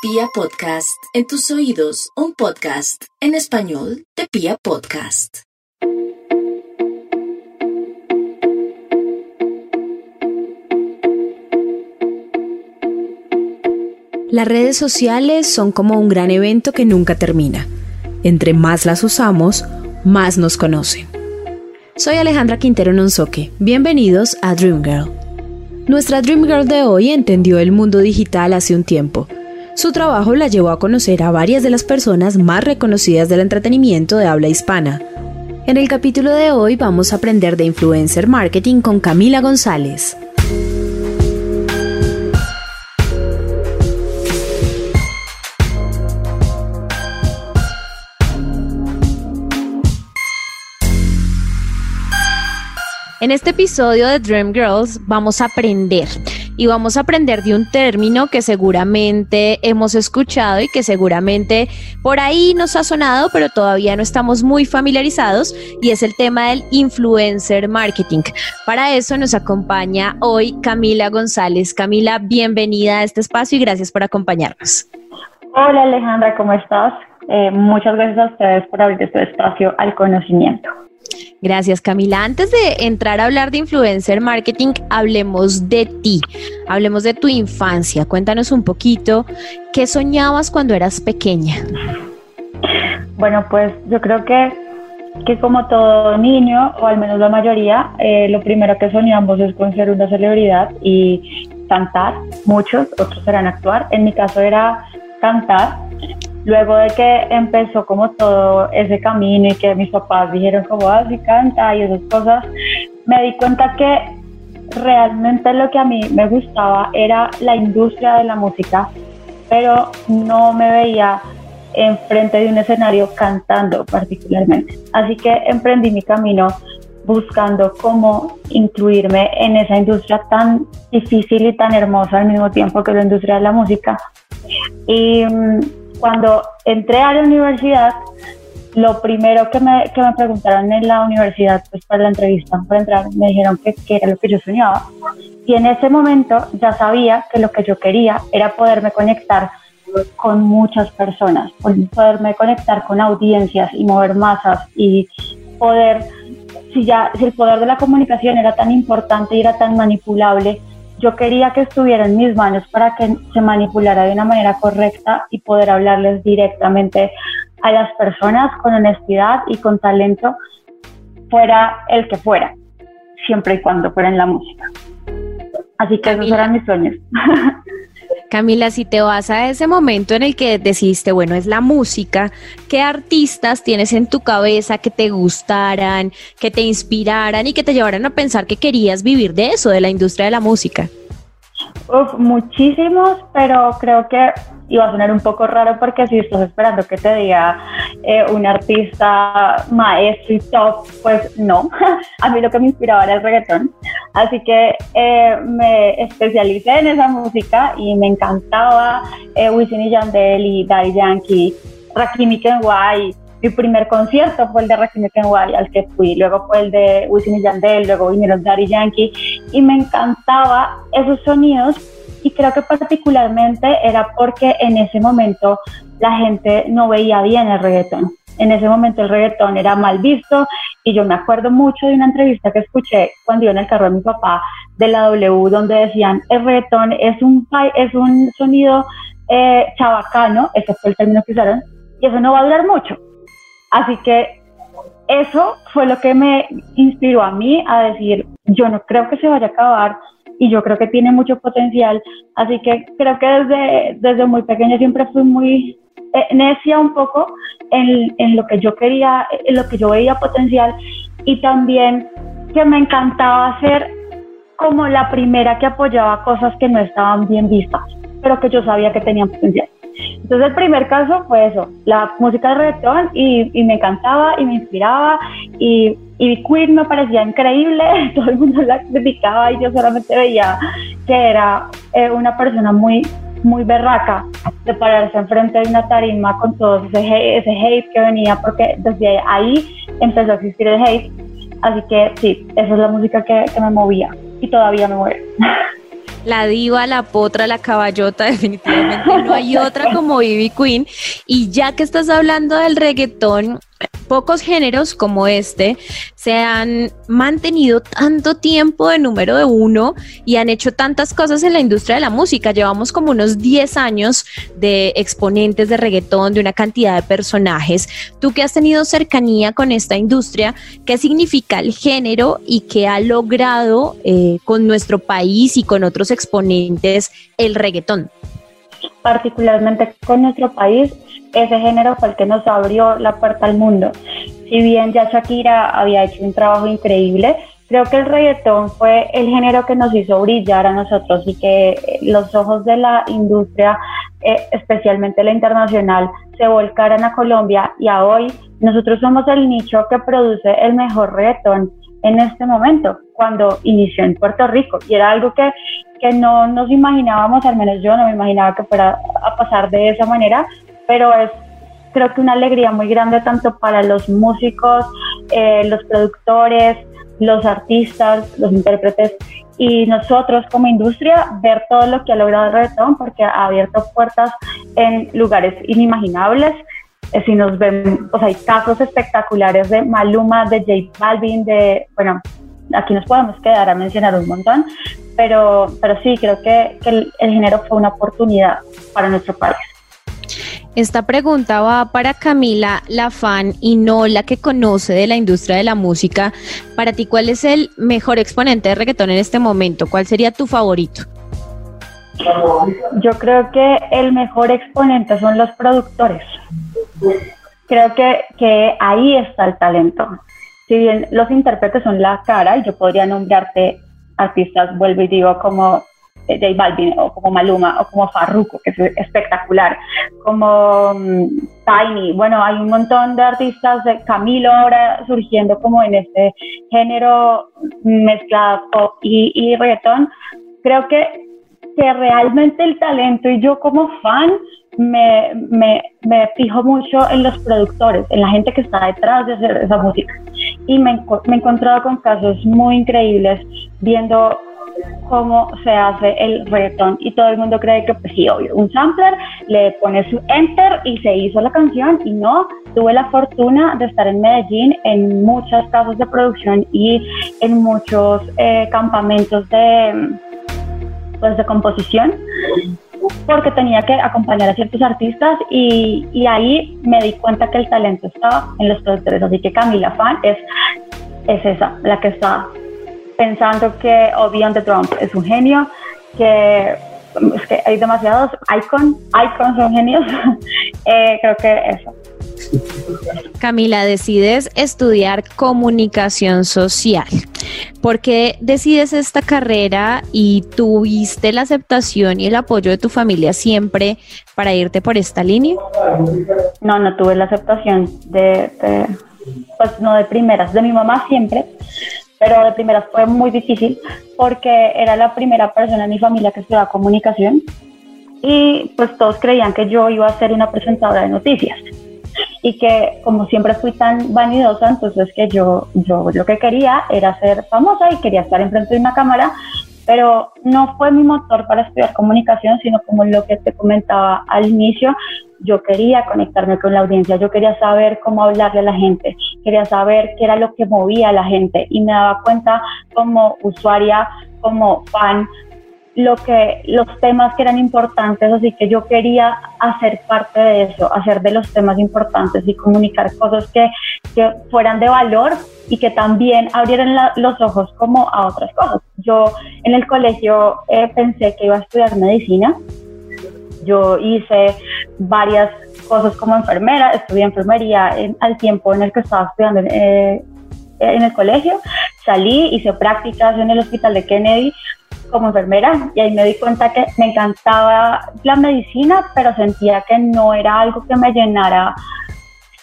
Pia Podcast, en tus oídos, un podcast en español de Pia Podcast. Las redes sociales son como un gran evento que nunca termina. Entre más las usamos, más nos conocen. Soy Alejandra Quintero Nonsoque. Bienvenidos a Dream Girl. Nuestra Dream Girl de hoy entendió el mundo digital hace un tiempo. Su trabajo la llevó a conocer a varias de las personas más reconocidas del entretenimiento de habla hispana. En el capítulo de hoy vamos a aprender de influencer marketing con Camila González. En este episodio de Dream Girls vamos a aprender y vamos a aprender de un término que seguramente hemos escuchado y que seguramente por ahí nos ha sonado, pero todavía no estamos muy familiarizados y es el tema del influencer marketing. Para eso nos acompaña hoy Camila González. Camila, bienvenida a este espacio y gracias por acompañarnos. Hola Alejandra, ¿cómo estás? Eh, muchas gracias a ustedes por abrir este espacio al conocimiento. Gracias Camila. Antes de entrar a hablar de influencer marketing, hablemos de ti, hablemos de tu infancia. Cuéntanos un poquito, ¿qué soñabas cuando eras pequeña? Bueno, pues yo creo que, que como todo niño, o al menos la mayoría, eh, lo primero que soñamos es con ser una celebridad y cantar. Muchos, otros eran actuar. En mi caso era cantar luego de que empezó como todo ese camino y que mis papás dijeron como, ah, canta y esas cosas, me di cuenta que realmente lo que a mí me gustaba era la industria de la música, pero no me veía enfrente de un escenario cantando particularmente. Así que emprendí mi camino buscando cómo incluirme en esa industria tan difícil y tan hermosa al mismo tiempo que la industria de la música. Y mm, cuando entré a la universidad, lo primero que me, que me preguntaron en la universidad, pues para la entrevista, para entrar, me dijeron que, que, era lo que yo soñaba. Y en ese momento ya sabía que lo que yo quería era poderme conectar con muchas personas, poderme conectar con audiencias y mover masas y poder, si ya, si el poder de la comunicación era tan importante y era tan manipulable, yo quería que estuviera en mis manos para que se manipulara de una manera correcta y poder hablarles directamente a las personas con honestidad y con talento, fuera el que fuera, siempre y cuando fuera en la música. Así que esos eran mis sueños. Camila, si te vas a ese momento en el que decidiste, bueno, es la música, ¿qué artistas tienes en tu cabeza que te gustaran, que te inspiraran y que te llevaran a pensar que querías vivir de eso, de la industria de la música? Uf, muchísimos, pero creo que iba a sonar un poco raro porque si estás esperando que te diga eh, un artista maestro y top, pues no. a mí lo que me inspiraba era el reggaetón. Así que eh, me especialicé en esa música y me encantaba eh, Wisin y Yandel y Daddy Yankee, Rakim Kenway. Mi primer concierto fue el de Rakim Kenway al que fui, luego fue el de Wisin y Yandel, luego vinieron Daddy Yankee y me encantaba esos sonidos y creo que particularmente era porque en ese momento la gente no veía bien el reggaetón. En ese momento el reggaetón era mal visto y yo me acuerdo mucho de una entrevista que escuché cuando iba en el carro de mi papá de la W donde decían el reggaetón es un, es un sonido eh, chabacano, ese fue el término que usaron, y eso no va a durar mucho. Así que eso fue lo que me inspiró a mí a decir, yo no creo que se vaya a acabar y yo creo que tiene mucho potencial. Así que creo que desde, desde muy pequeña siempre fui muy eh, necia un poco en, en, lo que yo quería, en lo que yo veía potencial y también que me encantaba hacer como la primera que apoyaba cosas que no estaban bien vistas, pero que yo sabía que tenían potencial. Entonces el primer caso fue eso, la música de reggaetón y, y me encantaba y me inspiraba y y Queen me parecía increíble, todo el mundo la criticaba y yo solamente veía que era eh, una persona muy, muy berraca de pararse enfrente de una tarima con todo ese, ese hate que venía, porque desde ahí empezó a existir el hate. Así que sí, esa es la música que, me movía y todavía me mueve. la diva, la potra, la caballota, definitivamente no hay otra como Ivy Queen. Y ya que estás hablando del reggaetón, pocos géneros como este se han mantenido tanto tiempo de número de uno y han hecho tantas cosas en la industria de la música. Llevamos como unos 10 años de exponentes de reggaetón, de una cantidad de personajes. Tú que has tenido cercanía con esta industria, ¿qué significa el género y qué ha logrado eh, con nuestro país y con otros exponentes el reggaetón? Particularmente con nuestro país, ese género fue el que nos abrió la puerta al mundo. Si bien ya Shakira había hecho un trabajo increíble, creo que el reggaetón fue el género que nos hizo brillar a nosotros y que eh, los ojos de la industria, eh, especialmente la internacional, se volcaran a Colombia y a hoy nosotros somos el nicho que produce el mejor reggaetón en este momento, cuando inició en Puerto Rico. Y era algo que, que no nos imaginábamos, al menos yo no me imaginaba que fuera a pasar de esa manera, pero es creo que una alegría muy grande tanto para los músicos, eh, los productores, los artistas, los intérpretes y nosotros como industria ver todo lo que ha logrado el reggaetón porque ha abierto puertas en lugares inimaginables. Eh, nos ven, pues hay casos espectaculares de Maluma, de J Balvin, de, bueno, aquí nos podemos quedar a mencionar un montón, pero, pero sí, creo que el género fue una oportunidad para nuestro país. Esta pregunta va para Camila, la fan y no la que conoce de la industria de la música. Para ti, ¿cuál es el mejor exponente de reggaetón en este momento? ¿Cuál sería tu favorito? Yo creo que el mejor exponente son los productores. Creo que, que ahí está el talento. Si bien los intérpretes son la cara, y yo podría nombrarte artistas, vuelvo y digo, como J Balvin o como Maluma o como Farruko, que es espectacular, como mm, Tiny, bueno, hay un montón de artistas, de Camilo ahora surgiendo como en este género mezclado pop y, y reggaetón, creo que, que realmente el talento y yo como fan me, me, me, fijo mucho en los productores, en la gente que está detrás de esa música. Y me, me he encontrado con casos muy increíbles viendo cómo se hace el reggaetón. Y todo el mundo cree que pues sí, obvio, un sampler, le pone su enter y se hizo la canción y no, tuve la fortuna de estar en Medellín en muchas casas de producción y en muchos eh, campamentos de, pues, de composición porque tenía que acompañar a ciertos artistas y, y, ahí me di cuenta que el talento estaba en los productores, así que Camila Fan es, es esa, la que está pensando que Obi the Trump es un genio, que es que hay demasiados icon, icons son genios. eh, creo que eso. Camila, decides estudiar comunicación social. ¿Por qué decides esta carrera y tuviste la aceptación y el apoyo de tu familia siempre para irte por esta línea? No, no tuve la aceptación de, de pues no de primeras, de mi mamá siempre, pero de primeras fue muy difícil porque era la primera persona en mi familia que estudiaba comunicación y pues todos creían que yo iba a ser una presentadora de noticias y que como siempre fui tan vanidosa, entonces que yo, yo lo que quería era ser famosa y quería estar enfrente de una cámara, pero no fue mi motor para estudiar comunicación, sino como lo que te comentaba al inicio, yo quería conectarme con la audiencia, yo quería saber cómo hablarle a la gente, quería saber qué era lo que movía a la gente. Y me daba cuenta como usuaria, como fan, lo que los temas que eran importantes, así que yo quería hacer parte de eso, hacer de los temas importantes y comunicar cosas que, que fueran de valor y que también abrieran los ojos como a otras cosas. Yo en el colegio eh, pensé que iba a estudiar medicina, yo hice varias cosas como enfermera, estudié enfermería al tiempo en el que estaba estudiando eh, en el colegio, salí, hice prácticas en el hospital de Kennedy como enfermera y ahí me di cuenta que me encantaba la medicina, pero sentía que no era algo que me llenara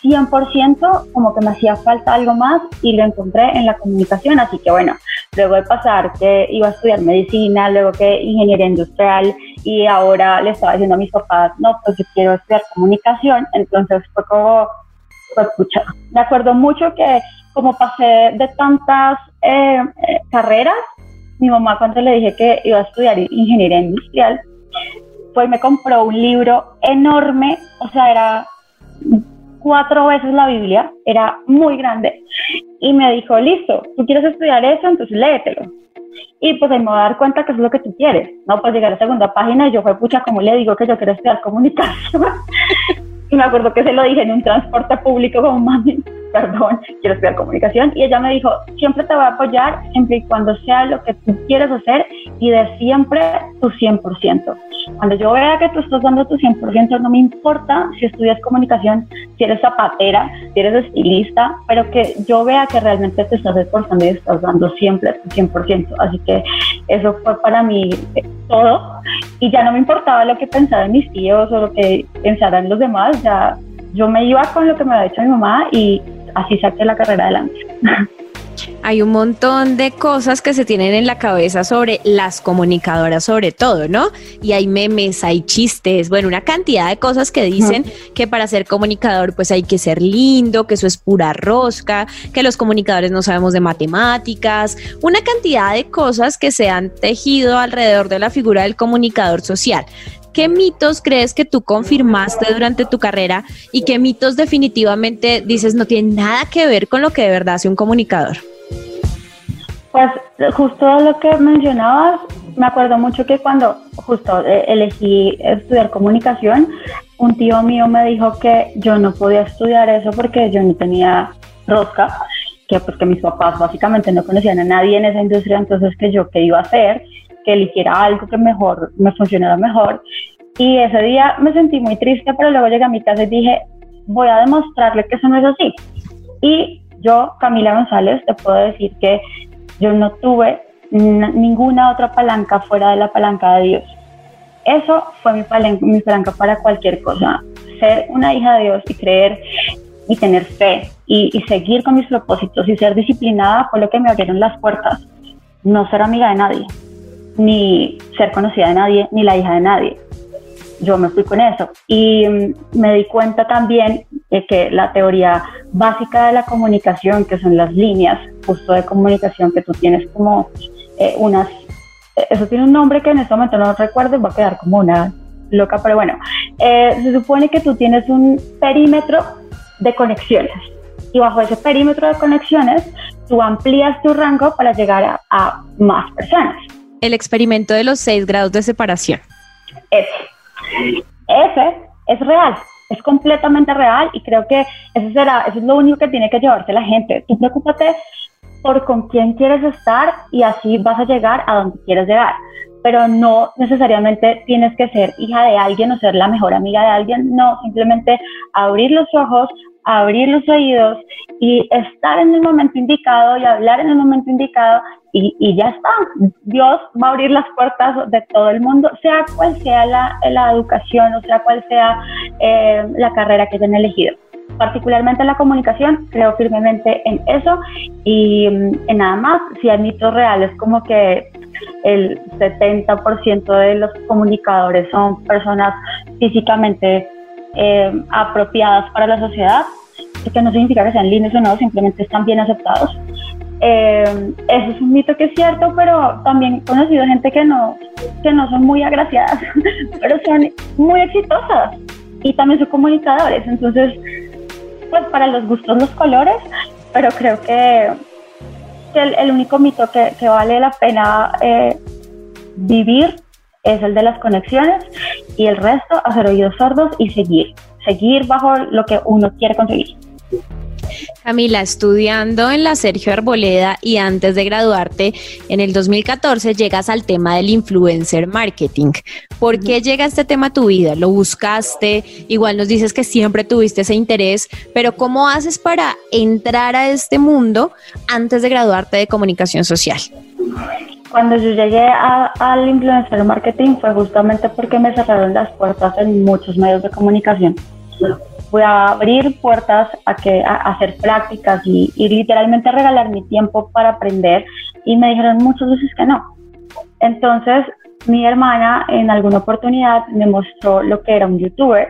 100%, como que me hacía falta algo más y lo encontré en la comunicación, así que bueno, luego de pasar que iba a estudiar medicina, luego que ingeniería industrial y ahora le estaba diciendo a mis papás, no, pues yo quiero estudiar comunicación, entonces fue como, pues escucha, me acuerdo mucho que como pasé de tantas eh, eh, carreras, mi mamá cuando le dije que iba a estudiar ingeniería industrial, pues me compró un libro enorme, o sea, era cuatro veces la Biblia, era muy grande, y me dijo, listo, tú quieres estudiar eso, entonces léetelo. Y pues ahí me voy a dar cuenta que es lo que tú quieres, ¿no? Pues llegar a la segunda página y yo fue, pucha, ¿cómo le digo que yo quiero estudiar comunicación? y me acuerdo que se lo dije en un transporte público como mami, perdón, quiero estudiar comunicación. Y ella me dijo, siempre te voy a apoyar, siempre y cuando sea lo que tú quieres hacer y de siempre tu 100%. Cuando yo vea que tú estás dando tu 100%, no me importa si estudias comunicación, si eres zapatera, si eres estilista, pero que yo vea que realmente te estás esforzando y estás dando siempre tu 100%. Así que eso fue para mí eh, todo. Y ya no me importaba lo que pensaban mis tíos o lo que pensaran los demás, ya yo me iba con lo que me había dicho mi mamá y así saqué la carrera adelante. Hay un montón de cosas que se tienen en la cabeza sobre las comunicadoras, sobre todo, ¿no? Y hay memes, hay chistes, bueno, una cantidad de cosas que dicen que para ser comunicador pues hay que ser lindo, que eso es pura rosca, que los comunicadores no sabemos de matemáticas, una cantidad de cosas que se han tejido alrededor de la figura del comunicador social. ¿Qué mitos crees que tú confirmaste durante tu carrera y qué mitos definitivamente dices no tienen nada que ver con lo que de verdad hace un comunicador? Pues justo lo que mencionabas, me acuerdo mucho que cuando justo eh, elegí estudiar comunicación, un tío mío me dijo que yo no podía estudiar eso porque yo no tenía rosca, que porque pues, mis papás básicamente no conocían a nadie en esa industria, entonces que yo qué iba a hacer que eligiera algo que mejor me funcionara mejor. Y ese día me sentí muy triste, pero luego llegué a mi casa y dije, voy a demostrarle que eso no es así. Y yo, Camila González, te puedo decir que yo no tuve ninguna otra palanca fuera de la palanca de Dios. Eso fue mi palanca, mi palanca para cualquier cosa. Ser una hija de Dios y creer y tener fe y, y seguir con mis propósitos y ser disciplinada fue lo que me abrieron las puertas. No ser amiga de nadie ni ser conocida de nadie, ni la hija de nadie. Yo me fui con eso. Y mm, me di cuenta también de que la teoría básica de la comunicación, que son las líneas justo de comunicación, que tú tienes como eh, unas, eh, eso tiene un nombre que en este momento no recuerdo, va a quedar como una loca, pero bueno, eh, se supone que tú tienes un perímetro de conexiones. Y bajo ese perímetro de conexiones tú amplías tu rango para llegar a más personas el experimento de los seis grados de separación. Ese. Es real, es completamente real y creo que eso, será, eso es lo único que tiene que llevarte la gente. Tú preocúpate por con quién quieres estar y así vas a llegar a donde quieres llegar. Pero no necesariamente tienes que ser hija de alguien o ser la mejor amiga de alguien. No, simplemente abrir los ojos, abrir los oídos y estar en el momento indicado y hablar en el momento indicado y, ya está. Dios va a abrir las puertas de todo el mundo, sea cual sea la, la educación o sea cual sea eh, la carrera que hayan elegido. Particularmente en la comunicación, creo firmemente en eso y mm, en nada más. Si hay mitos reales, como que el 70% de los comunicadores son personas físicamente eh, apropiadas para la sociedad, que no significa que sean lindos o no, simplemente están bien aceptados. Eh, eso es un mito que es cierto, pero también he conocido gente que no, que no son muy agraciadas, pero son muy exitosas y también son comunicadores. Entonces, pues para los gustos los colores, pero creo que, el, único mito que, que, vale la pena eh, vivir es el de las conexiones y el resto hacer oídos sordos y seguir, seguir bajo lo que uno quiere conseguir. Camila, estudiando en la Sergio Arboleda y antes de graduarte en el 2014 llegas al tema del influencer marketing. ¿Por qué llega este tema a tu vida? ¿Lo buscaste? Igual nos dices que siempre tuviste ese interés, pero ¿cómo haces para entrar a este mundo antes de graduarte de comunicación social? Cuando yo llegué al influencer marketing fue justamente porque me cerraron las puertas en muchos medios de comunicación voy a abrir puertas a, que, a, hacer prácticas y, literalmente regalar mi tiempo para aprender y me dijeron muchas veces que no. Entonces mi hermana en alguna oportunidad me mostró lo que era un youtuber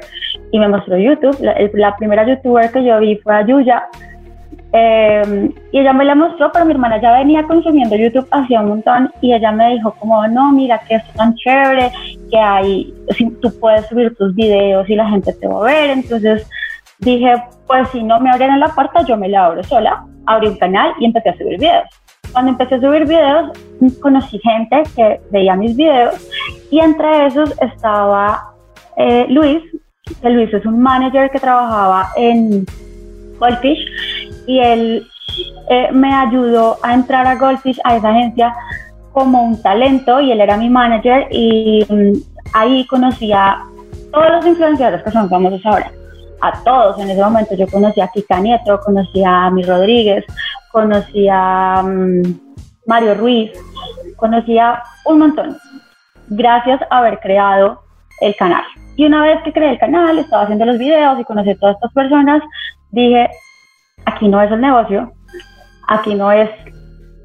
y me mostró YouTube. La, la primera youtuber que yo vi fue a Yuya Em, y ella me la mostró, pero mi hermana ya venía consumiendo YouTube hacía un montón y ella me dijo como, no, mira que es tan chévere, que hay, tú puedes subir tus videos y la gente te va a ver. Entonces dije, pues si no me abren la puerta, yo me la abro sola. Abrí un canal y empecé a subir videos. Cuando empecé a subir videos, conocí gente que veía mis videos y entre esos estaba eh, Luis, que Luis es un manager que trabajaba en Goldfish y él eh, me ayudó a entrar a Goldfish, a esa agencia, como un talento y él era mi manager y mm, ahí conocí a todos los influenciadores que son famosos ahora, a todos en ese momento. Yo conocí a Kika Nieto, conocí a Mi Rodríguez, conocí a mm, Mario Ruiz, conocí a un montón, gracias a haber creado el canal. Y una vez que creé el canal, estaba haciendo los videos y conocí a todas estas personas, dije, aquí no es el negocio, aquí no es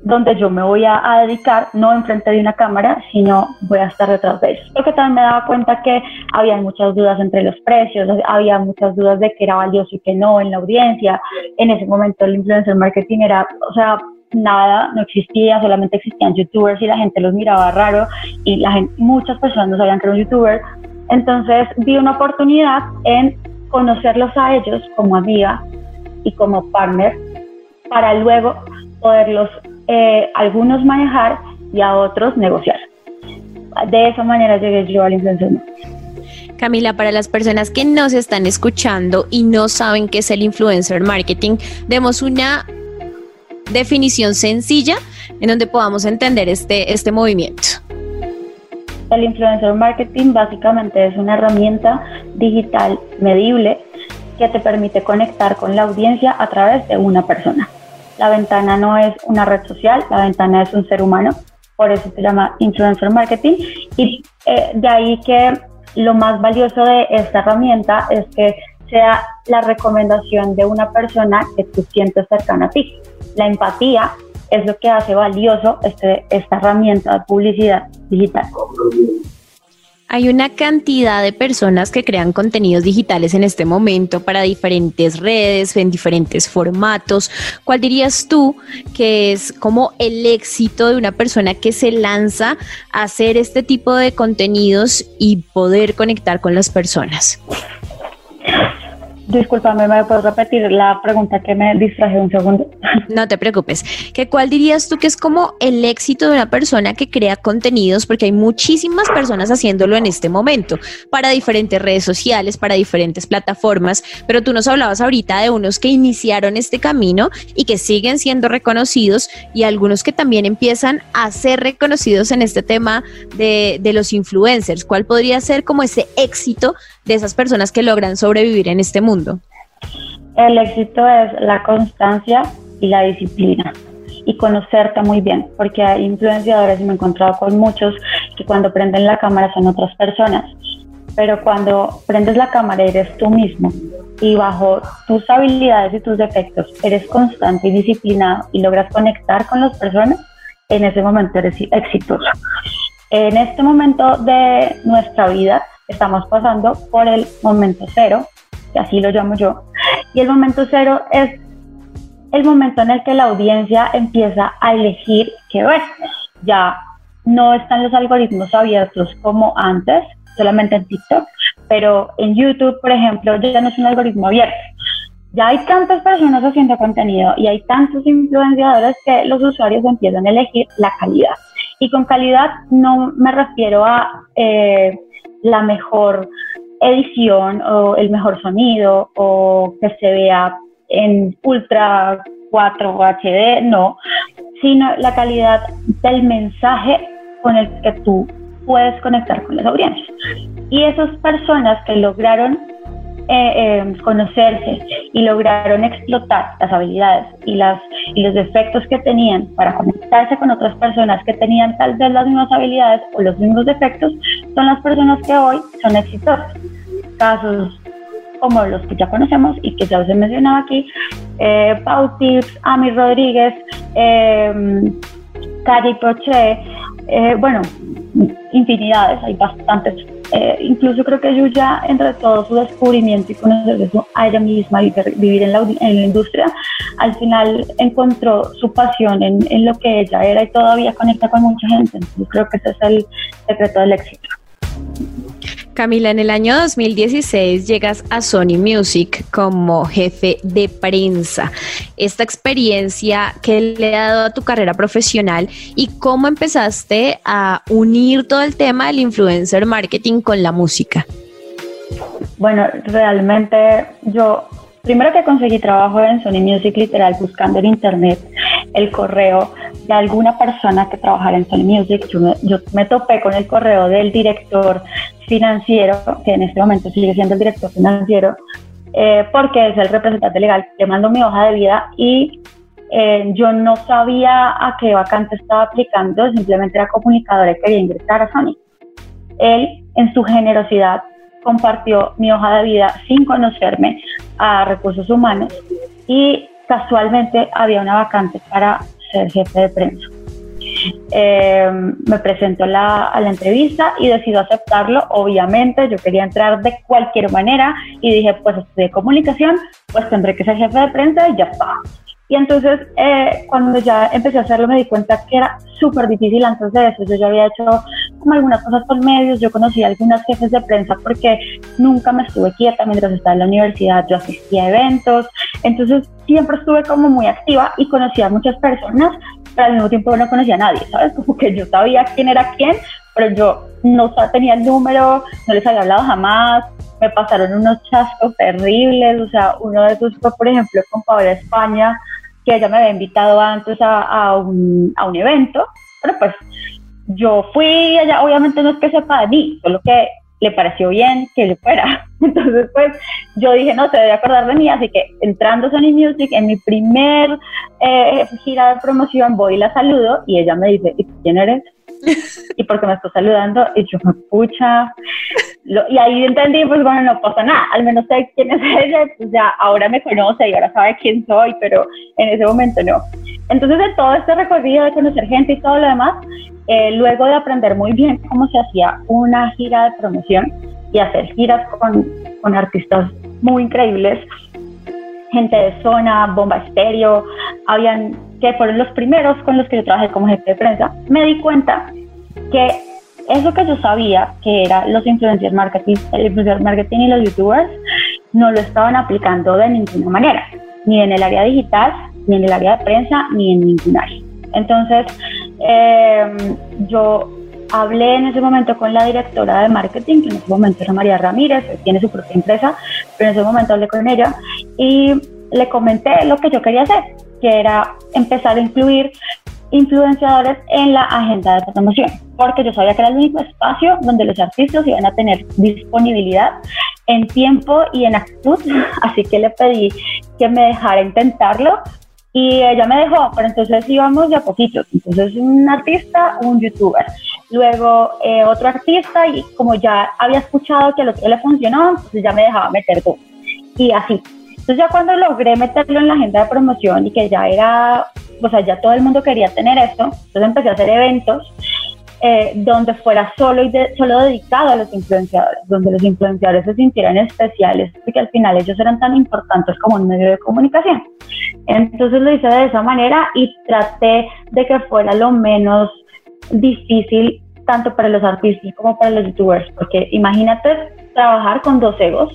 donde yo me voy a, dedicar, no enfrente de una cámara, sino voy a estar detrás de ellos. Porque también me daba cuenta que había muchas dudas entre los precios, había muchas dudas de que era valioso y que no en la audiencia. En ese momento el influencer marketing era, o sea, nada, no existía, solamente existían youtubers y la gente los miraba raro y la gente, muchas personas no sabían que era un youtuber. Entonces vi una oportunidad en conocerlos a ellos como amiga y como partner para luego poderlos eh, algunos manejar y a otros negociar. De esa manera llegué yo al influencer Camila, para las personas que nos están escuchando y no saben qué es el influencer marketing, demos una definición sencilla en donde podamos entender este, este movimiento. El influencer marketing básicamente es una herramienta digital medible que te permite conectar con la audiencia a través de una persona. La ventana no es una red social, la ventana es un ser humano, por eso se llama influencer marketing. Y eh, de ahí que lo más valioso de esta herramienta es que sea la recomendación de una persona que tú sientes cercana a ti. La empatía es lo que hace valioso este, esta herramienta de publicidad digital. Hay una cantidad de personas que crean contenidos digitales en este momento para diferentes redes, en diferentes formatos. ¿Cuál dirías tú que es como el éxito de una persona que se lanza a hacer este tipo de contenidos y poder conectar con las personas? Disculpame, ¿me puedes repetir la pregunta que me distraje un segundo? No te preocupes. ¿Qué cuál dirías tú que es como el éxito de una persona que crea contenidos? Porque hay muchísimas personas haciéndolo en este momento, para diferentes redes sociales, para diferentes plataformas, pero tú nos hablabas ahorita de unos que iniciaron este camino y que siguen siendo reconocidos y algunos que también empiezan a ser reconocidos en este tema de, de los influencers. ¿Cuál podría ser como ese éxito de esas personas que logran sobrevivir en este mundo? El éxito es la constancia y la disciplina y conocerte muy bien, porque hay influenciadores y me he encontrado con muchos que cuando prenden la cámara son otras personas, pero cuando prendes la cámara eres tú mismo y bajo tus habilidades y tus defectos eres constante y disciplinado y logras conectar con las personas, en ese momento eres exitoso. En este momento de nuestra vida estamos pasando por el momento cero, que así lo llamo yo, y el momento cero es el momento en el que la audiencia empieza a elegir qué ver. Ya no están los algoritmos abiertos como antes, solamente en TikTok, pero en YouTube, por ejemplo, ya no es un algoritmo abierto. Ya hay tantas personas haciendo contenido y hay tantos influenciadores que los usuarios empiezan a elegir la calidad. Y con calidad no me refiero a eh, la mejor edición o el mejor sonido o que se vea en ultra 4 HD, no, sino la calidad del mensaje con el que tú puedes conectar con las audiencias. Y esas personas que lograron eh, eh, conocerse y lograron explotar las habilidades y, las, y los defectos que tenían para conectarse con otras personas que tenían tal vez las mismas habilidades o los mismos defectos, son las personas que hoy son exitosas. Casos como los que ya conocemos y que ya os he mencionado aquí, eh, Pau Tips, Ami Rodríguez, eh, Cari bueno, infinidades, hay bastantes eh, incluso creo que Yuya, entre todo su descubrimiento y conocer eso a ella misma y vivir en la, en la industria, al final encontró su pasión en, en, lo que ella era y todavía conecta con mucha gente. Entonces creo que ese es el secreto del éxito. Camila, en el año 2016 llegas a Sony Music como jefe de prensa. Esta experiencia que le ha dado a tu carrera profesional y cómo empezaste a unir todo el tema del influencer marketing con la música. Bueno, realmente yo primero que conseguí trabajo en Sony Music literal buscando en internet el correo de alguna persona que trabajara en Sony Music. Yo me, topé con el correo del director financiero, que en este momento sigue siendo el director financiero, eh, porque es el representante legal. Le mando mi hoja de vida y eh, yo no sabía a qué vacante estaba aplicando, simplemente era comunicador y quería ingresar a Sony. Él, en su generosidad, compartió mi hoja de vida sin conocerme a recursos humanos y casualmente había una vacante para ser jefe de prensa. Eh, me presentó la, a la entrevista y decidió aceptarlo. Obviamente, yo quería entrar de cualquier manera y dije, pues estudié comunicación, pues tendré que ser jefe de prensa y ya está. Y entonces, eh, cuando ya empecé a hacerlo, me di cuenta que era súper difícil antes de eso. Yo ya había hecho como algunas cosas por medios, yo conocí a algunas jefes de prensa porque nunca me estuve quieta mientras estaba en la universidad, yo asistía a eventos, entonces siempre estuve como muy activa y conocía a muchas personas, pero al mismo tiempo no conocía a nadie, ¿sabes? Como que yo sabía quién era quién, pero yo no tenía el número, no les había hablado jamás, me pasaron unos chascos terribles, o sea, uno de esos fue, por ejemplo, con Paola España, que ella me había invitado antes a, un, a un evento, pero pues yo fui allá, obviamente no es que sepa de mí, solo que le pareció bien que yo fuera. Entonces, pues yo dije, no, se debe acordar de mí, así que entrando a Sony Music, en mi primer eh, gira de promoción, voy y la saludo y ella me dice, ¿y quién eres? ¿Y por qué me estás saludando? Y yo, me pucha. y ahí entendí, pues bueno, no pasa nada, al menos sé quién es ella, pues ya ahora me conoce y ahora sabe quién soy, pero en ese momento no. Entonces, de todo este recorrido de conocer gente y todo lo demás, eh, luego de aprender muy bien cómo se hacía una gira de promoción y hacer giras con, con artistas muy increíbles, gente de zona, bomba estéreo, habían que fueron los primeros con los que yo trabajé como jefe de prensa, me di cuenta que eso que yo sabía que era los influencers marketing, el influencer marketing y los youtubers, no lo estaban aplicando de ninguna manera, ni en el área digital, ni en el área de prensa, ni en ningún área. Entonces, eh, yo hablé en ese momento con la directora de marketing, que en ese momento era María Ramírez, tiene su propia empresa, pero en ese momento hablé con ella y le comenté lo que yo quería hacer, que era empezar a incluir influenciadores en la agenda de promoción, porque yo sabía que era el único espacio donde los artistas iban a tener disponibilidad en tiempo y en actitud, así que le pedí que me dejara intentarlo y ella me dejó, pero entonces íbamos de a poquitos. Entonces un artista, un youtuber. Luego eh, otro artista y como ya había escuchado que al otro le funcionó, entonces ya me dejaba meter dos. Y así. Entonces ya cuando logré meterlo en la agenda de promoción y que ya era, o sea, ya todo el mundo quería tener esto, entonces empecé a hacer eventos eh, donde fuera solo y solo dedicado a los influenciadores, donde los influenciadores se sintieran especiales, porque al final ellos eran tan importantes como un medio de comunicación. Entonces lo hice de esa manera y traté de que fuera lo menos difícil tanto para los artistas como para los youtubers, porque imagínate trabajar con dos egos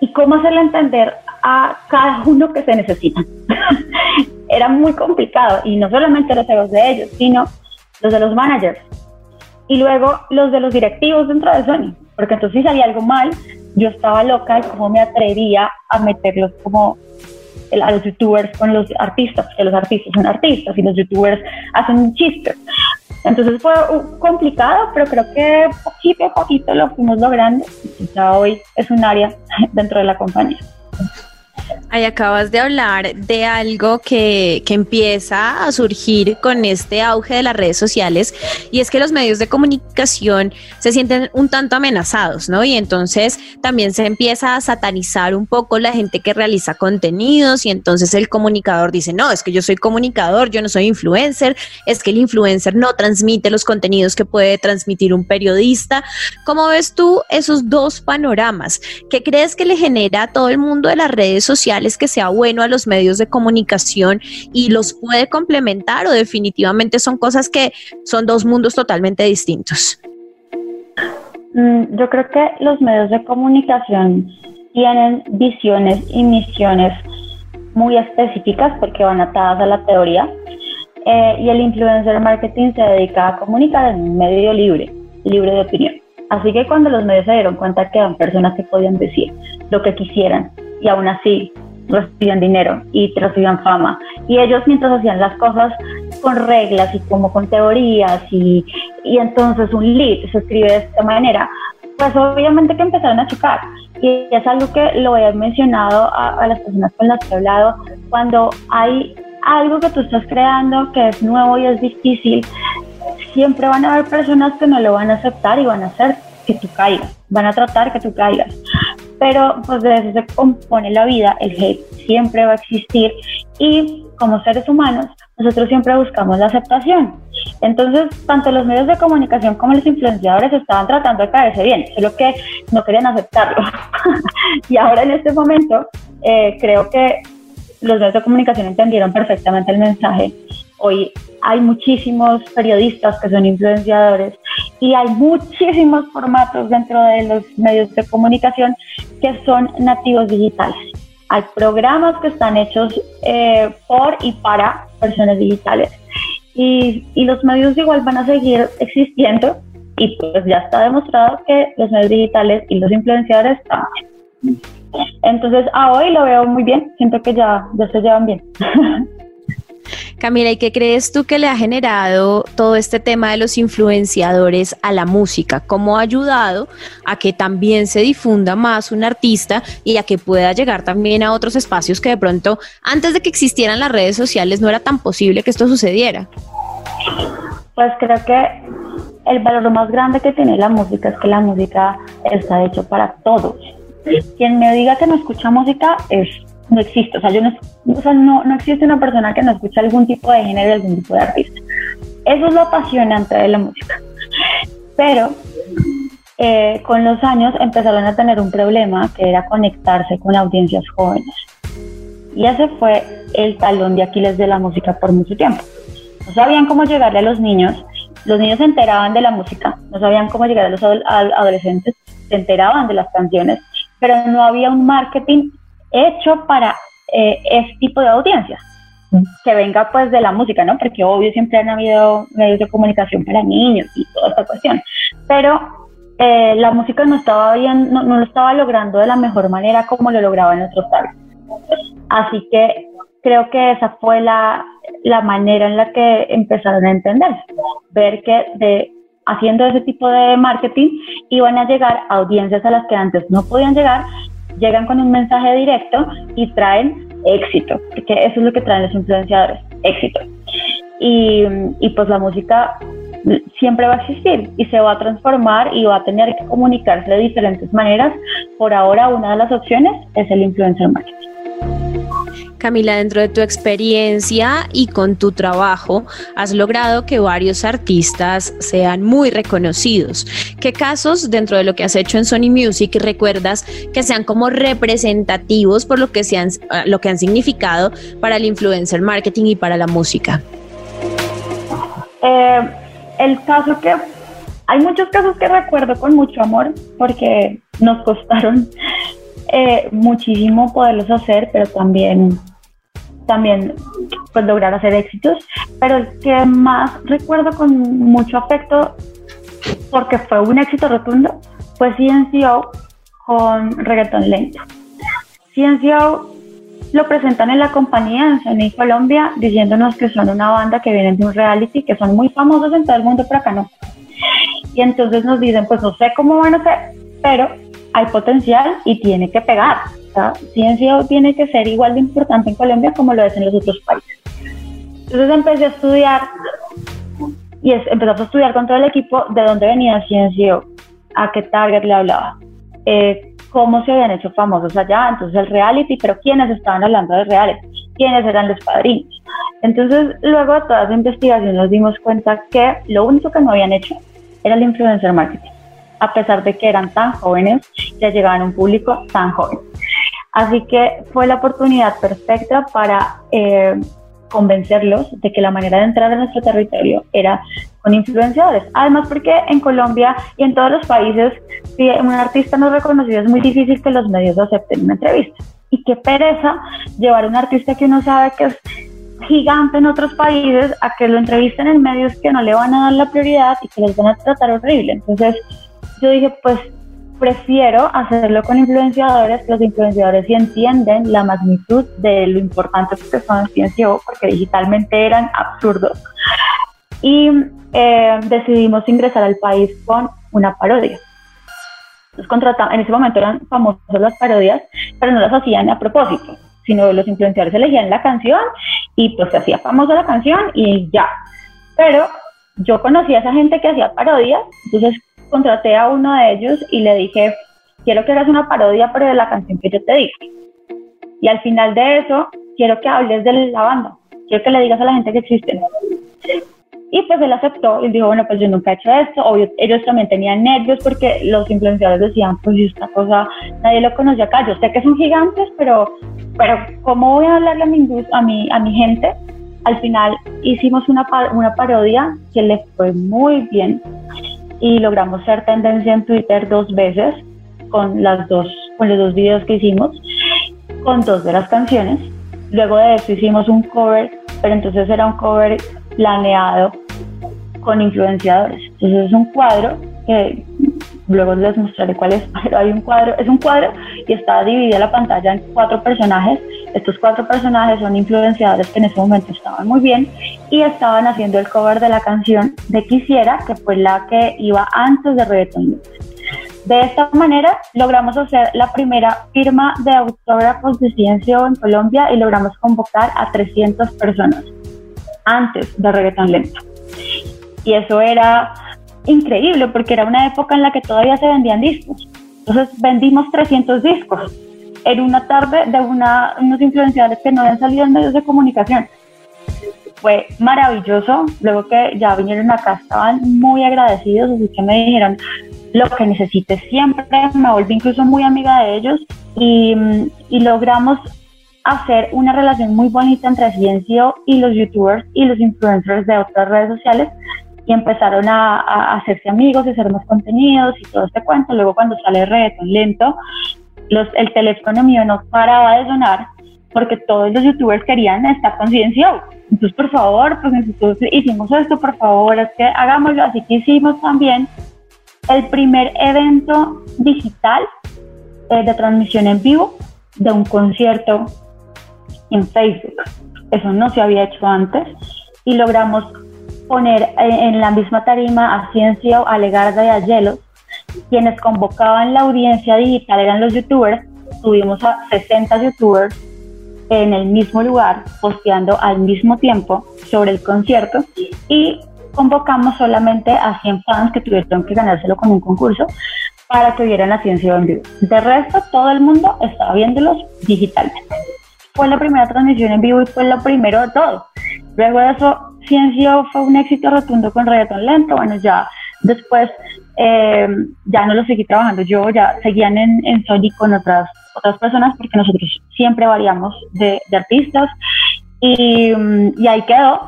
y cómo hacerle entender a cada uno que se necesita. Era muy complicado y no solamente los egos de ellos, sino los de los managers y luego los de los directivos dentro de Sony, porque entonces si salía algo mal, yo estaba loca y cómo me atrevía a meterlos como a los youtubers con los artistas, porque los artistas son artistas y los youtubers hacen chistes. Entonces fue complicado, pero creo que poquito a poquito lo fuimos logrando. Y ya hoy es un área dentro de la compañía. Ahí acabas de hablar de algo que, que, empieza a surgir con este auge de las redes sociales y es que los medios de comunicación se sienten un tanto amenazados, ¿no? Y entonces también se empieza a satanizar un poco la gente que realiza contenidos y entonces el comunicador dice, no, es que yo soy comunicador, yo no soy influencer, es que el influencer no transmite los contenidos que puede transmitir un periodista. ¿Cómo ves tú esos dos panoramas? ¿Qué crees que le genera a todo el mundo de las redes sociales? Que sea bueno a los medios de comunicación y los puede complementar o definitivamente son cosas que son dos mundos totalmente distintos? Mm, yo creo que los medios de comunicación tienen visiones y misiones muy específicas porque van atadas a la teoría eh, y el influencer marketing se dedica a comunicar en un medio libre, libre de opinión. Así que cuando los medios se dieron cuenta que eran personas que podían decir lo que quisieran y aún así recibían dinero y recibían fama. Y ellos mientras hacían las cosas con reglas y como con teorías y, y entonces un lead se escribe de esta manera, pues obviamente que empezaron a chocar. Y es algo que lo he mencionado a, a las personas con las que he hablado, cuando hay algo que tú estás creando que es nuevo y es difícil, siempre van a haber personas que no lo van a aceptar y van a hacer que tú caigas, van a tratar que tú caigas pero pues de eso se compone la vida, el hate siempre va a existir y como seres humanos nosotros siempre buscamos la aceptación. Entonces, tanto los medios de comunicación como los influenciadores estaban tratando de caerse bien, solo que no querían aceptarlo. y ahora en este momento eh, creo que los medios de comunicación entendieron perfectamente el mensaje. Hoy hay muchísimos periodistas que son influenciadores y hay muchísimos formatos dentro de los medios de comunicación que son nativos digitales. Hay programas que están hechos eh, por y para personas digitales y, y los medios igual van a seguir existiendo y pues ya está demostrado que los medios digitales y los influenciadores están entonces a hoy lo veo muy bien, siento que ya, ya se llevan bien. Camila, ¿y qué crees tú que le ha generado todo este tema de los influenciadores a la música? ¿Cómo ha ayudado a que también se difunda más un artista y a que pueda llegar también a otros espacios que de pronto antes de que existieran las redes sociales no era tan posible que esto sucediera? Pues creo que el valor más grande que tiene la música es que la música está hecha para todos. Quien me diga que no escucha música es no existe. O sea, yo no, o sea, no, no existe una persona que no escuche algún tipo de género, algún tipo de artista. Eso es lo apasionante de la música. Pero eh, con los años empezaron a tener un problema que era conectarse con audiencias jóvenes. Y ese fue el talón de Aquiles de la música por mucho tiempo. No sabían cómo llegarle a los niños, los niños se enteraban de la música, no sabían cómo llegar a los adolescentes, se enteraban de las canciones, pero no había un marketing hecho para eh, este tipo de audiencias que venga pues de la música, ¿no? Porque obvio siempre han habido medios de comunicación para niños y toda esta cuestión, pero eh, la música no estaba bien, no, lo estaba logrando de la mejor manera como lo lograban otros targets. Así que creo que esa fue la, la manera en la que empezaron a entender, ver que de haciendo ese tipo de marketing iban a llegar a audiencias a las que antes no podían llegar llegan con un mensaje directo y traen éxito, porque eso es lo que traen los influenciadores, éxito. Y, y pues la música siempre va a existir y se va a transformar y va a tener que comunicarse de diferentes maneras. Por ahora una de las opciones es el influencer marketing. Camila, dentro de tu experiencia y con tu trabajo, has logrado que varios artistas sean muy reconocidos. ¿Qué casos dentro de lo que has hecho en Sony Music recuerdas que sean como representativos por lo que, sean, ah, lo que han significado para el influencer marketing y para la música? Eh, el caso que hay muchos casos que recuerdo con mucho amor porque nos costaron eh, muchísimo poderlos hacer, pero también, también pues, lograr hacer éxitos. Pero el que más recuerdo con mucho afecto, porque fue un éxito rotundo, fue CNCO con reggaeton lento. CNCO lo presentan en la compañía en Sony Colombia diciéndonos que son una banda que vienen de un reality, que son muy famosos en todo el mundo, pero acá no. Y entonces nos dicen, pues no sé cómo van a ser, pero hay potencial y tiene que pegar. O sea, ciencia tiene que ser igual de importante en Colombia como lo es en los otros países. Entonces empecé a estudiar y empezamos a estudiar con todo el equipo de dónde venía Ciencia, a qué target le hablaba, eh, cómo se habían hecho famosos allá, entonces el reality, pero quiénes estaban hablando de reality, quiénes eran los padrinos. Entonces, luego de toda esa investigación nos dimos cuenta que lo único que no habían hecho era el influencer marketing, a pesar de que eran tan jóvenes, ya llegaban a un público tan joven. Así que fue la oportunidad perfecta para eh, convencerlos de que la manera de entrar a nuestro territorio era con influenciadores. Además, porque en Colombia y en todos los países, si un artista no reconocido es muy difícil que los medios acepten una entrevista. Y qué pereza llevar a un artista que uno sabe que es gigante en otros países a que lo entrevisten en medios que no le van a dar la prioridad y que les van a tratar horrible. Entonces, yo dije, pues prefiero hacerlo con influenciadores, los influenciadores sí entienden la magnitud de lo importante que son ciencia porque digitalmente eran absurdos. Y eh, decidimos ingresar al país con una parodia. Nos contratamos, en ese momento eran famosas las parodias, pero no las hacían a propósito, sino los influenciadores elegían la canción y pues se hacía famosa la canción y ya. Pero yo conocí a esa gente que hacía parodias, entonces contraté a uno de ellos y le dije, quiero que hagas una parodia, pero de la canción que yo te dije. Y al final de eso, quiero que hables de la banda, quiero que le digas a la gente que existen. Y pues él aceptó y dijo, bueno, pues yo nunca he hecho esto. Obvio, ellos también tenían nervios porque los influenciadores decían, pues esta cosa, nadie lo conoce acá. Yo sé que son gigantes, pero, pero ¿cómo voy a hablarle a mi, a mi, a mi gente? Al final hicimos una, una parodia que le fue muy bien y logramos ser tendencia en Twitter dos veces con las dos con los dos videos que hicimos con dos de las canciones. Luego de eso hicimos un cover pero entonces era un cover planeado con influenciadores. Entonces es un cuadro que luego les mostraré cuál es pero hay un cuadro es un cuadro y está dividida la pantalla en cuatro personajes estos cuatro personajes son influenciadores que en ese momento estaban muy bien y estaban haciendo el cover de la canción de Quisiera, que fue la que iba antes de Reggaeton De esta manera logramos hacer la primera firma de autógrafos de ciencia en Colombia y logramos convocar a 300 personas antes de Reggaeton Lento. Y eso era increíble porque era una época en la que todavía se vendían discos. Entonces vendimos 300 discos en una tarde de una, unos influenciadores que no habían salido en medios de comunicación. Fue maravilloso. Luego que ya vinieron acá, estaban muy agradecidos, así que me dijeron lo que necesites siempre. Me volví incluso muy amiga de ellos y, y logramos hacer una relación muy bonita entre Ciencio y los youtubers y los influencers de otras redes sociales y empezaron a, a, hacerse amigos y hacer más contenidos y todo este cuento. Luego cuando sale Reggaeton Lento, el teléfono mío no paraba de sonar porque todos los youtubers querían estar con Ciencio. Entonces, por favor, pues nosotros hicimos esto, por favor, es que hagámoslo. Así que hicimos también el primer evento digital eh, de transmisión en vivo de un concierto en Facebook. Eso no se había hecho antes y logramos poner en la misma tarima a Ciencio, a Legarda y a Yelos quienes convocaban la audiencia digital eran los youtubers, tuvimos a 60 youtubers en el mismo lugar posteando al mismo tiempo sobre el concierto y convocamos solamente a 100 fans que tuvieron que ganárselo con un concurso para que vieran la ciencia en vivo. De resto, todo el mundo estaba viéndolos digitalmente. Fue la primera transmisión en vivo y fue lo primero de todo. Luego de eso, Ciencia fue un éxito rotundo con reggaeton lento. Bueno, ya después eh, ya no lo seguí trabajando. Yo, ya seguían en, Sony con otras, otras personas porque nosotros siempre variamos de, artistas y, y, ahí quedó,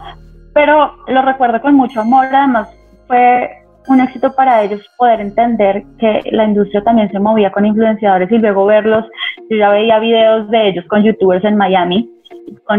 pero lo recuerdo con mucho amor, además fue un éxito para ellos poder entender que la industria también se movía con influenciadores y luego verlos, yo ya veía videos de ellos con youtubers en Miami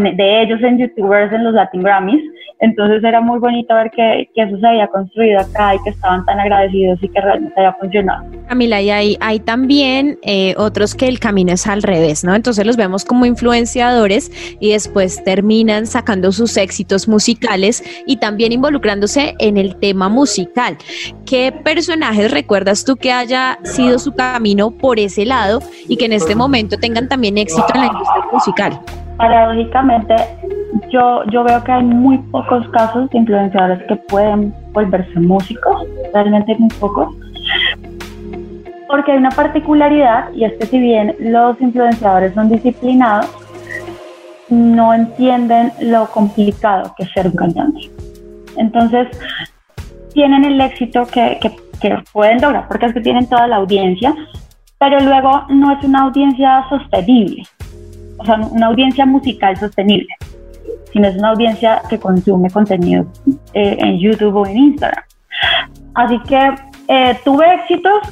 de ellos en youtubers en los Latin Grammys. Entonces era muy bonito ver que, que, eso se había construido acá y que estaban tan agradecidos y que realmente había funcionado. Camila, y hay, hay también eh, otros que el camino es al revés, ¿no? Entonces los vemos como influenciadores y después terminan sacando sus éxitos musicales y también involucrándose en el tema musical. ¿Qué personajes recuerdas tú que haya sido su camino por ese lado y que en este momento tengan también éxito en la industria musical? Paradójicamente, yo, yo veo que hay muy pocos casos de influenciadores que pueden volverse músicos, realmente muy pocos. Porque hay una particularidad y es que si bien los influenciadores son disciplinados, no entienden lo complicado que es ser un cantante. Entonces, tienen el éxito que, que, que pueden lograr porque es que tienen toda la audiencia, pero luego no es una audiencia sostenible una audiencia musical sostenible, sino es una audiencia que consume contenido eh, en YouTube o en Instagram. Así que eh, tuve éxitos,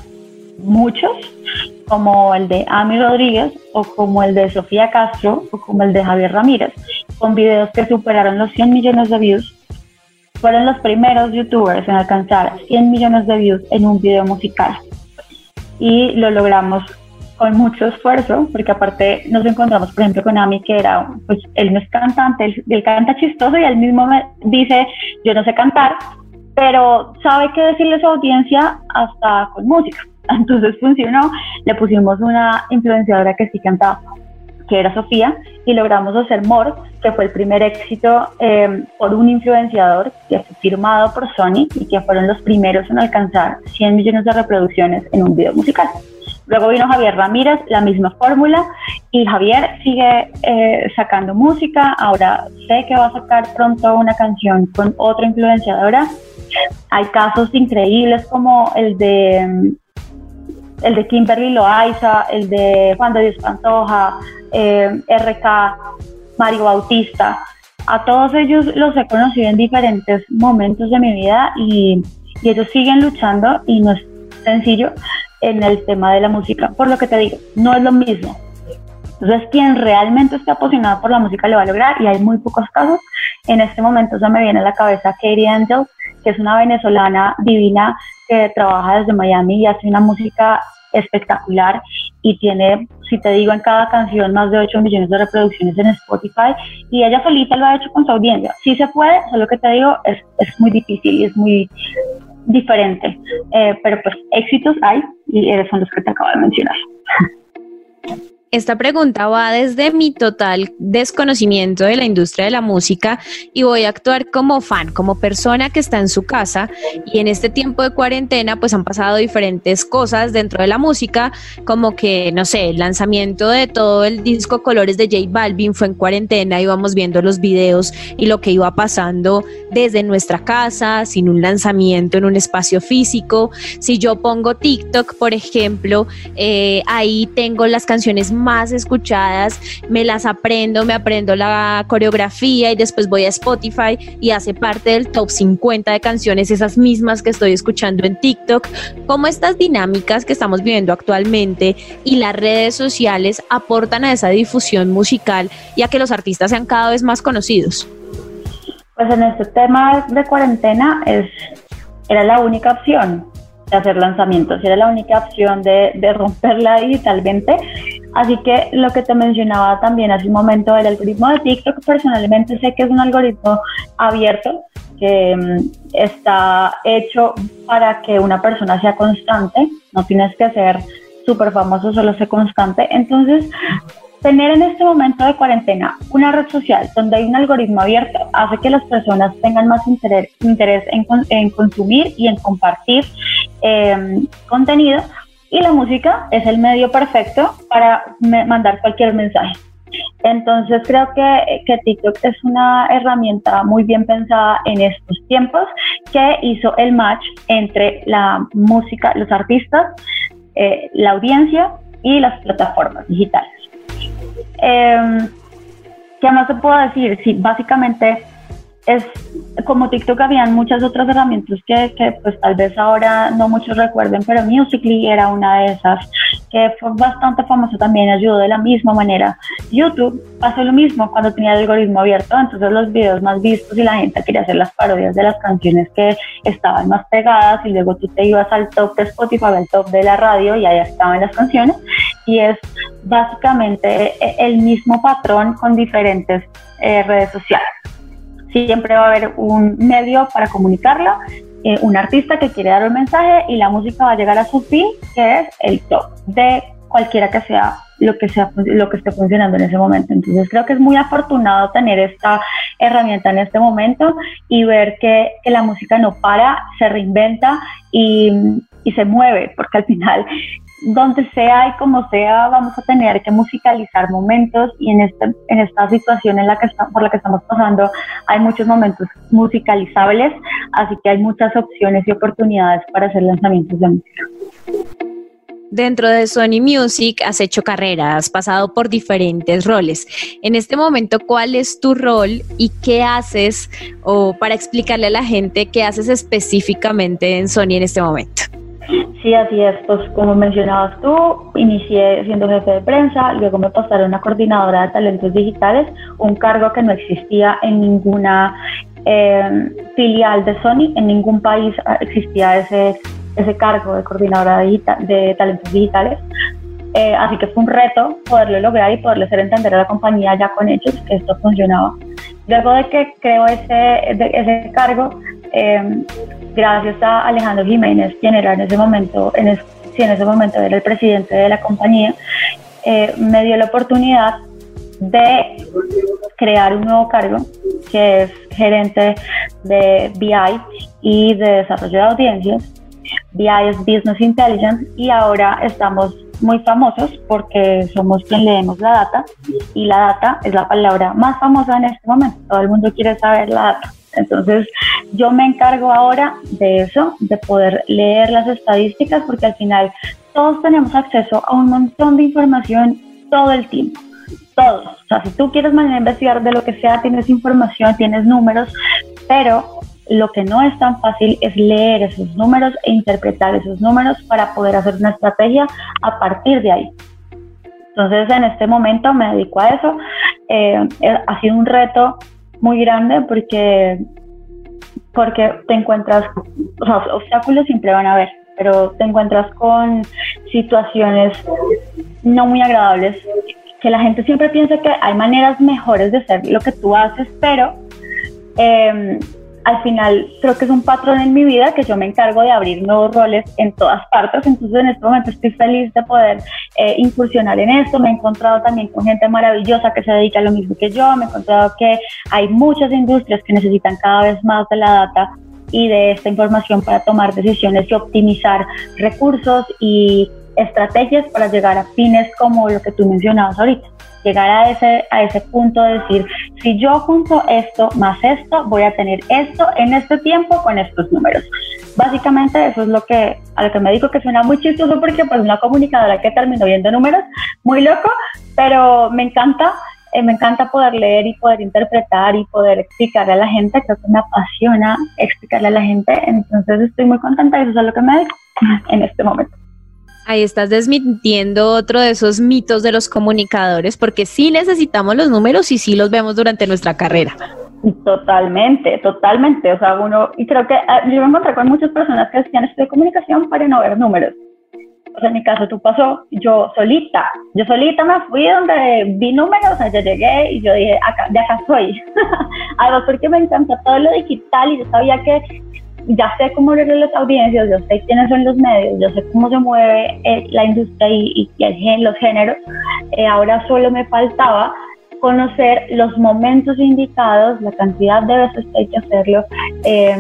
muchos, como el de Ami Rodríguez o como el de Sofía Castro o como el de Javier Ramírez, con videos que superaron los 100 millones de views. Fueron los primeros youtubers en alcanzar 100 millones de views en un video musical. Y lo logramos con mucho esfuerzo, porque aparte nos encontramos, por ejemplo, con Ami, que era, pues él no es cantante, él, canta chistoso y él mismo me dice, yo no sé cantar, pero sabe qué decirle a su audiencia hasta con música. Entonces funcionó, le pusimos una influenciadora que sí cantaba, que era Sofía, y logramos hacer More, que fue el primer éxito eh, por un influenciador que fue firmado por Sony y que fueron los primeros en alcanzar 100 millones de reproducciones en un video musical. Luego vino Javier Ramírez, la misma fórmula, y Javier sigue eh, sacando música. Ahora sé que va a sacar pronto una canción con otra influenciadora. Hay casos increíbles como el de mm, el de Kimberly Loaiza, el de Juan de Dios Pantoja, eh, RK, Mario Bautista. A todos ellos los he conocido en diferentes momentos de mi vida y, y ellos siguen luchando y no es sencillo en el tema de la música. Por lo que te digo, no es lo mismo. Entonces, quien realmente está apasionado por la música lo va a lograr y hay muy pocos casos. En este momento se me viene a la cabeza Katie Angel, que es una venezolana divina que trabaja desde Miami y hace una música espectacular y tiene, si te digo, en cada canción más de 8 millones de reproducciones en Spotify y ella solita lo ha hecho con su audiencia. Sí se puede, solo que te digo, es, es muy difícil y es muy diferente, eh, pero pues éxitos hay y son los que te acabo de mencionar. Esta pregunta va desde mi total desconocimiento de la industria de la música y voy a actuar como fan, como persona que está en su casa y en este tiempo de cuarentena pues han pasado diferentes cosas dentro de la música, como que, no sé, el lanzamiento de todo el disco Colores de J Balvin fue en cuarentena, íbamos viendo los videos y lo que iba pasando desde nuestra casa, sin un lanzamiento en un espacio físico. Si yo pongo TikTok, por ejemplo, eh, ahí tengo las canciones más escuchadas, me las aprendo, me aprendo la coreografía y después voy a Spotify y hace parte del top 50 de canciones, esas mismas que estoy escuchando en TikTok, cómo estas dinámicas que estamos viviendo actualmente y las redes sociales aportan a esa difusión musical y a que los artistas sean cada vez más conocidos. Pues en este tema de cuarentena es, era la única opción de hacer lanzamientos, era la única opción de, de romperla digitalmente Así que lo que te mencionaba también hace un momento, el algoritmo de TikTok, personalmente sé que es un algoritmo abierto que mm, está hecho para que una persona sea constante, no tienes que ser súper famoso, solo ser constante. Entonces, tener en este momento de cuarentena una red social donde hay un algoritmo abierto hace que las personas tengan más interés, en, consumir y en compartir eh, contenido y la música es el medio perfecto para mandar cualquier mensaje. Entonces creo que, que, TikTok es una herramienta muy bien pensada en estos tiempos que hizo el match entre la música, los artistas, eh, la audiencia y las plataformas digitales. Eh, ¿Qué más te puedo decir? Sí, básicamente es como TikTok habían muchas otras herramientas que, pues tal vez ahora no muchos recuerden, pero Musical.ly era una de esas que fue bastante famoso también, ayudó de la misma manera. YouTube pasó lo mismo cuando tenía el algoritmo abierto, entonces los videos más vistos y la gente quería hacer las parodias de las canciones que estaban más pegadas y luego tú te ibas al top de Spotify, al top de la radio y ahí estaban las canciones y es básicamente el mismo patrón con diferentes eh, redes sociales siempre va a haber un medio para comunicarlo, eh, un artista que quiere dar un mensaje y la música va a llegar a su fin, que es el top de cualquiera que sea lo que sea lo que esté funcionando en ese momento. Entonces creo que es muy afortunado tener esta herramienta en este momento y ver que, que la música no para, se reinventa y, y se mueve, porque al final donde sea y como sea, vamos a tener que musicalizar momentos y en, este, en esta situación en la que está, por la que estamos pasando hay muchos momentos musicalizables, así que hay muchas opciones y oportunidades para hacer lanzamientos de música. Dentro de Sony Music has hecho carrera, has pasado por diferentes roles. En este momento, ¿cuál es tu rol y qué haces o para explicarle a la gente qué haces específicamente en Sony en este momento? Sí, así es. Pues como mencionabas tú, inicié siendo jefe de prensa, luego me pasaron a coordinadora de talentos digitales, un cargo que no existía en ninguna eh, filial de Sony, en ningún país existía ese, ese cargo de coordinadora de, talentos digitales. Eh, así que fue un reto poderlo lograr y poderle hacer entender a la compañía ya con hechos que esto funcionaba. Luego de que creo ese, ese cargo, eh, gracias a Alejandro Jiménez, quien era en ese momento, en, en ese momento era el presidente de la compañía, eh, me dio la oportunidad de crear un nuevo cargo que es gerente de BI y de desarrollo de audiencias. BI es Business Intelligence y ahora estamos muy famosos porque somos quien leemos la data y la data es la palabra más famosa en este momento. Todo el mundo quiere saber la data. Entonces, yo me encargo ahora de eso, de poder leer las estadísticas, porque al final todos tenemos acceso a un montón de información todo el tiempo. Todos. O sea, si tú quieres mañana investigar de lo que sea, tienes información, tienes números, pero lo que no es tan fácil es leer esos números e interpretar esos números para poder hacer una estrategia a partir de ahí. Entonces, en este momento me dedico a eso. Eh, ha sido un reto muy grande porque, porque te encuentras, obstáculos siempre van a haber, pero te encuentras con situaciones no muy agradables, que la gente siempre piensa que hay maneras mejores de hacer lo que tú haces, pero eh, al final creo que es un patrón en mi vida que yo me encargo de abrir nuevos roles en todas partes. Entonces en este momento estoy feliz de poder eh, incursionar en esto. Me he encontrado también con gente maravillosa que se dedica a lo mismo que yo. Me he encontrado que hay muchas industrias que necesitan cada vez más de la data y de esta información para tomar decisiones y optimizar recursos y estrategias para llegar a fines como lo que tú mencionabas ahorita llegar a ese, a ese punto de decir, si yo junto esto más esto, voy a tener esto en este tiempo con estos números. Básicamente eso es lo que, a lo que me digo que suena muy chistoso porque pues una comunicadora que terminó viendo números, muy loco, pero me encanta, eh, me encanta poder leer y poder interpretar y poder explicarle a la gente, creo que me apasiona explicarle a la gente, entonces estoy muy contenta y eso es lo que me dedico en este momento. Ahí estás desmintiendo otro de esos mitos de los comunicadores, porque sí necesitamos los números y sí los vemos durante nuestra carrera. Totalmente, totalmente. O sea, uno, y creo que ah, yo me encontré con muchas personas que decían de comunicación para no ver números. O sea, en mi caso, tú pasó, yo solita, yo solita me fui donde vi números, o sea, yo llegué y yo dije, acá, de acá soy. Además, porque me encanta todo lo digital y yo sabía que ya sé cómo leer las audiencias, yo sé quiénes son los medios, yo sé cómo se mueve eh, la industria y, y, los géneros. Eh, ahora solo me faltaba conocer los momentos indicados, la cantidad de veces que hay que hacerlo, eh,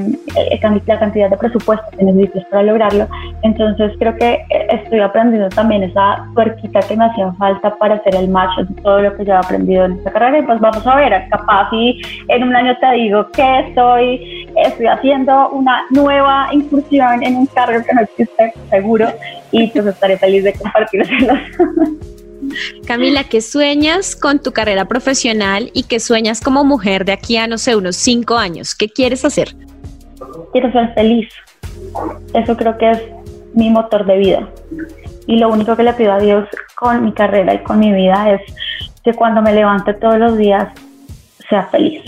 la cantidad de presupuesto que necesitas para lograrlo. Entonces creo que estoy aprendiendo también esa tuerquita que me hacía falta para hacer el match de todo lo que yo he aprendido en esta carrera. Y pues vamos a ver, capaz si en un año te digo que estoy, estoy haciendo una nueva incursión en un cargo que no existe seguro y pues estaré feliz de compartirlo. Camila, ¿qué sueñas con tu carrera profesional y qué sueñas como mujer de aquí a, no sé, unos cinco años? ¿Qué quieres hacer? Quiero ser feliz. Eso creo que es mi motor de vida. Y lo único que le pido a Dios con mi carrera y con mi vida es que cuando me levante todos los días sea feliz.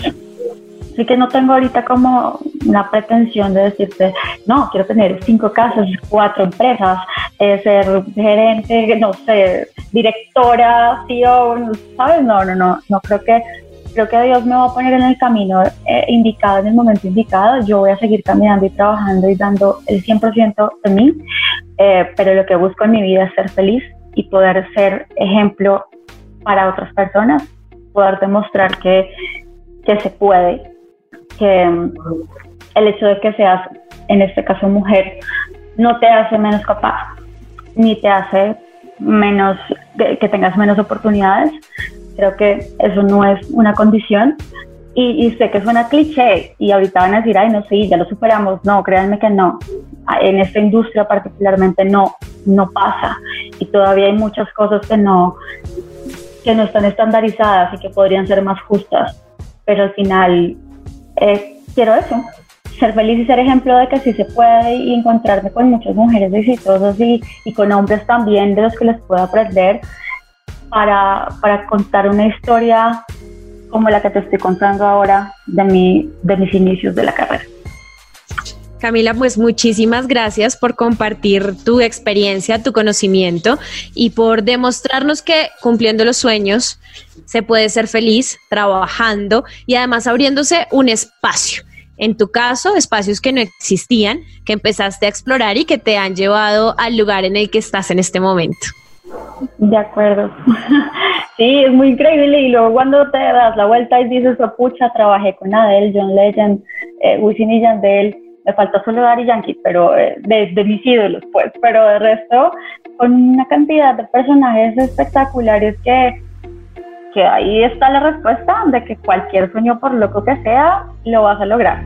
Así que no tengo ahorita como una pretensión de decirte, no, quiero tener cinco casas, cuatro empresas, eh, ser gerente, no sé, directora, CEO, ¿sabes? No, no, no, no creo que creo que Dios me va a poner en el camino eh, indicado, en el momento indicado. Yo voy a seguir caminando y trabajando y dando el 100% de mí, eh, pero lo que busco en mi vida es ser feliz y poder ser ejemplo para otras personas, poder demostrar que, que se puede, que el hecho de que seas, en este caso, mujer, no te hace menos capaz, ni te hace menos, que tengas menos oportunidades, Creo que eso no es una condición. Y, sé que suena cliché y ahorita van a decir, ay, no sé, ya lo superamos. No, créanme que no. En esta industria particularmente no, no pasa. Y todavía hay muchas cosas que no, que no están estandarizadas y que podrían ser más justas. Pero al final, eh, quiero eso, ser feliz y ser ejemplo de que sí se puede y encontrarme con muchas mujeres exitosas y, y con hombres también de los que les puedo aprender para, para contar una historia como la que te estoy contando ahora de, mi, de mis inicios de la carrera. Camila, pues muchísimas gracias por compartir tu experiencia, tu conocimiento y por demostrarnos que cumpliendo los sueños se puede ser feliz trabajando y además abriéndose un espacio. En tu caso, espacios que no existían, que empezaste a explorar y que te han llevado al lugar en el que estás en este momento. De acuerdo. Sí, es muy increíble. Y luego cuando te das la vuelta y dices, oh, pucha, trabajé con Adele, John Legend, eh, Wisin y Yandel, me falta solo Daddy Yankee, pero eh, de, mis ídolos, pues. Pero de resto, con una cantidad de personajes espectaculares que, que ahí está la respuesta de que cualquier sueño, por loco que sea, lo vas a lograr.